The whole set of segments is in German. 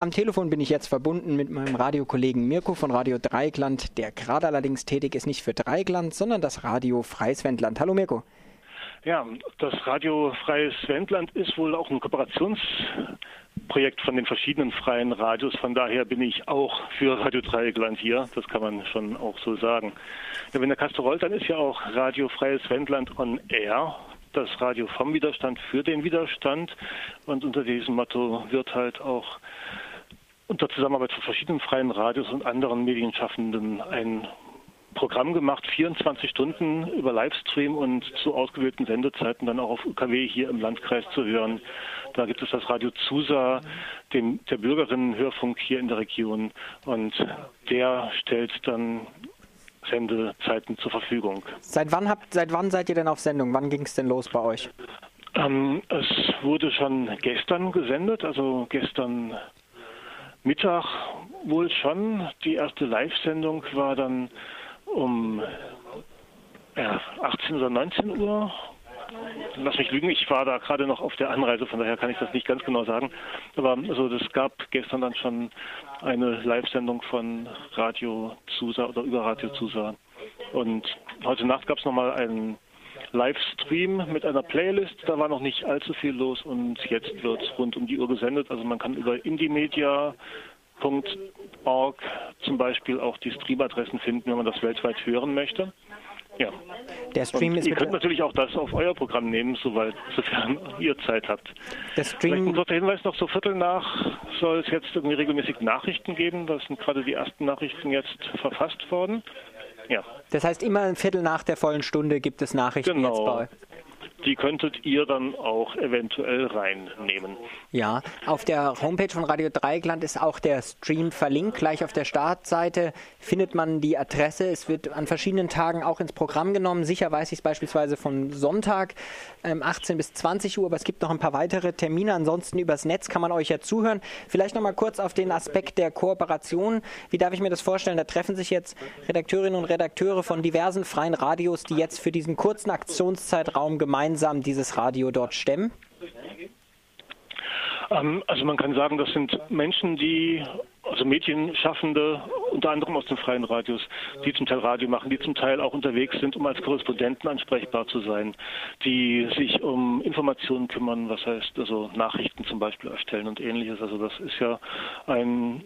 Am Telefon bin ich jetzt verbunden mit meinem Radiokollegen Mirko von Radio Dreigland, der gerade allerdings tätig ist nicht für Dreigland, sondern das Radio Freies Wendland. Hallo Mirko. Ja, das Radio Freies Wendland ist wohl auch ein Kooperationsprojekt von den verschiedenen freien Radios. Von daher bin ich auch für Radio Dreigland hier. Das kann man schon auch so sagen. Ja, wenn der Kaster rollt, dann ist ja auch Radio Freies Wendland on Air das Radio vom Widerstand für den Widerstand. Und unter diesem Motto wird halt auch unter Zusammenarbeit von verschiedenen freien Radios und anderen Medienschaffenden ein Programm gemacht, 24 Stunden über Livestream und zu ausgewählten Sendezeiten dann auch auf UKW hier im Landkreis zu hören. Da gibt es das Radio Zusa, dem, der Bürgerinnenhörfunk hier in der Region und der stellt dann Sendezeiten zur Verfügung. Seit wann, habt, seit wann seid ihr denn auf Sendung? Wann ging es denn los bei euch? Ähm, es wurde schon gestern gesendet, also gestern Mittag wohl schon. Die erste Live-Sendung war dann um ja, 18 oder 19 Uhr. Lass mich lügen, ich war da gerade noch auf der Anreise, von daher kann ich das nicht ganz genau sagen. Aber also das gab gestern dann schon eine Live-Sendung von Radio Zusa oder über Radio Zusa. Und heute Nacht gab es nochmal einen Livestream mit einer Playlist. Da war noch nicht allzu viel los und jetzt wird rund um die Uhr gesendet. Also man kann über indiemedia.org zum Beispiel auch die Streamadressen finden, wenn man das weltweit hören möchte. Ja. Der Stream und ist ihr könnt natürlich auch das auf euer Programm nehmen, soweit, sofern ihr Zeit habt. Der Stream Vielleicht ein kurzer Hinweis noch, so Viertel nach soll es jetzt irgendwie regelmäßig Nachrichten geben. Da sind gerade die ersten Nachrichten jetzt verfasst worden. Ja. Das heißt, immer ein Viertel nach der vollen Stunde gibt es Nachrichten genau. jetzt bei euch die könntet ihr dann auch eventuell reinnehmen. Ja, auf der Homepage von Radio Dreieckland ist auch der Stream verlinkt. Gleich auf der Startseite findet man die Adresse. Es wird an verschiedenen Tagen auch ins Programm genommen. Sicher weiß ich es beispielsweise von Sonntag ähm, 18 bis 20 Uhr, aber es gibt noch ein paar weitere Termine. Ansonsten übers Netz kann man euch ja zuhören. Vielleicht noch mal kurz auf den Aspekt der Kooperation. Wie darf ich mir das vorstellen? Da treffen sich jetzt Redakteurinnen und Redakteure von diversen freien Radios, die jetzt für diesen kurzen Aktionszeitraum gemeinsam gemeinsam dieses Radio dort stemmen? Ähm, also man kann sagen, das sind Menschen, die, also Medienschaffende, unter anderem aus den freien Radios, die zum Teil Radio machen, die zum Teil auch unterwegs sind, um als Korrespondenten ansprechbar zu sein, die sich um Informationen kümmern, was heißt also Nachrichten zum Beispiel erstellen und ähnliches. Also das ist ja ein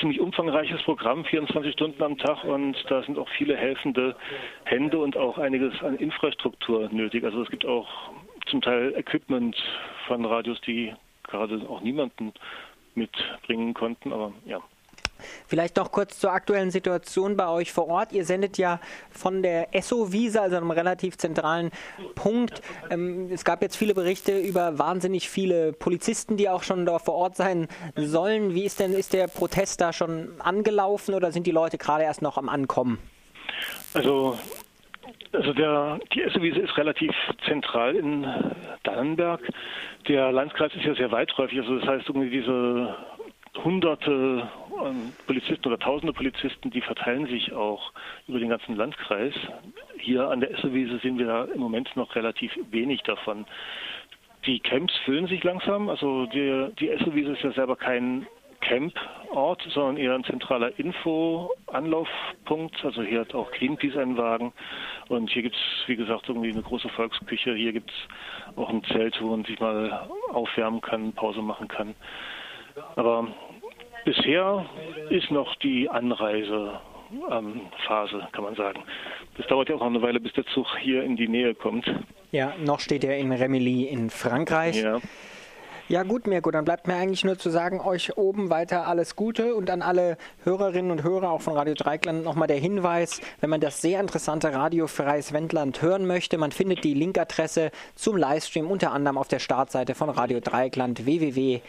ziemlich umfangreiches Programm, 24 Stunden am Tag und da sind auch viele helfende Hände und auch einiges an Infrastruktur nötig. Also es gibt auch zum Teil Equipment von Radios, die gerade auch niemanden mitbringen konnten, aber ja. Vielleicht noch kurz zur aktuellen Situation bei euch vor Ort. Ihr sendet ja von der Esso-Wiese, also einem relativ zentralen Punkt. Ähm, es gab jetzt viele Berichte über wahnsinnig viele Polizisten, die auch schon da vor Ort sein sollen. Wie ist denn, ist der Protest da schon angelaufen oder sind die Leute gerade erst noch am Ankommen? Also also der, die Essewiese ist relativ zentral in Dannenberg. Der Landkreis ist ja sehr weiträumig. Also das heißt, irgendwie diese hunderte ähm, Polizisten oder tausende Polizisten, die verteilen sich auch über den ganzen Landkreis. Hier an der Essewiese sehen wir da im Moment noch relativ wenig davon. Die Camps füllen sich langsam. Also die, die Essewiese ist ja selber kein Camport, sondern eher ein zentraler Info-Anlaufpunkt. Also hier hat auch Greenpeace einen Wagen. Und hier gibt es, wie gesagt, irgendwie eine große Volksküche. Hier gibt es auch ein Zelt, wo man sich mal aufwärmen kann, Pause machen kann. Aber bisher ist noch die Anreisephase, kann man sagen. Das dauert ja auch noch eine Weile, bis der Zug hier in die Nähe kommt. Ja, noch steht er in Remilly in Frankreich. Ja. Ja gut, Mirko, dann bleibt mir eigentlich nur zu sagen, euch oben weiter alles Gute und an alle Hörerinnen und Hörer auch von Radio Dreikland nochmal der Hinweis, wenn man das sehr interessante Radio Freies Wendland hören möchte, man findet die Linkadresse zum Livestream unter anderem auf der Startseite von Radio Dreikland www.rdl.de.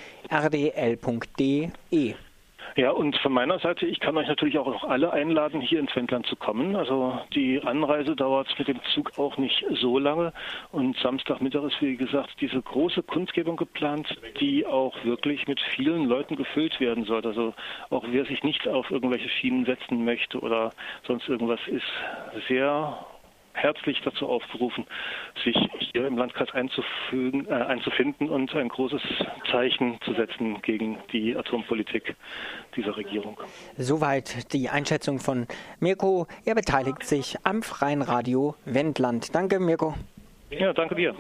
Ja, und von meiner Seite, ich kann euch natürlich auch noch alle einladen, hier ins Wendland zu kommen. Also die Anreise dauert mit dem Zug auch nicht so lange. Und Samstagmittag ist, wie gesagt, diese große Kundgebung geplant, die auch wirklich mit vielen Leuten gefüllt werden soll. Also auch wer sich nicht auf irgendwelche Schienen setzen möchte oder sonst irgendwas, ist sehr herzlich dazu aufgerufen, sich hier im Landkreis einzufügen, äh, einzufinden und ein großes Zeichen zu setzen gegen die Atompolitik dieser Regierung. Soweit die Einschätzung von Mirko. Er beteiligt sich am Freien Radio Wendland. Danke, Mirko. Ja, danke dir.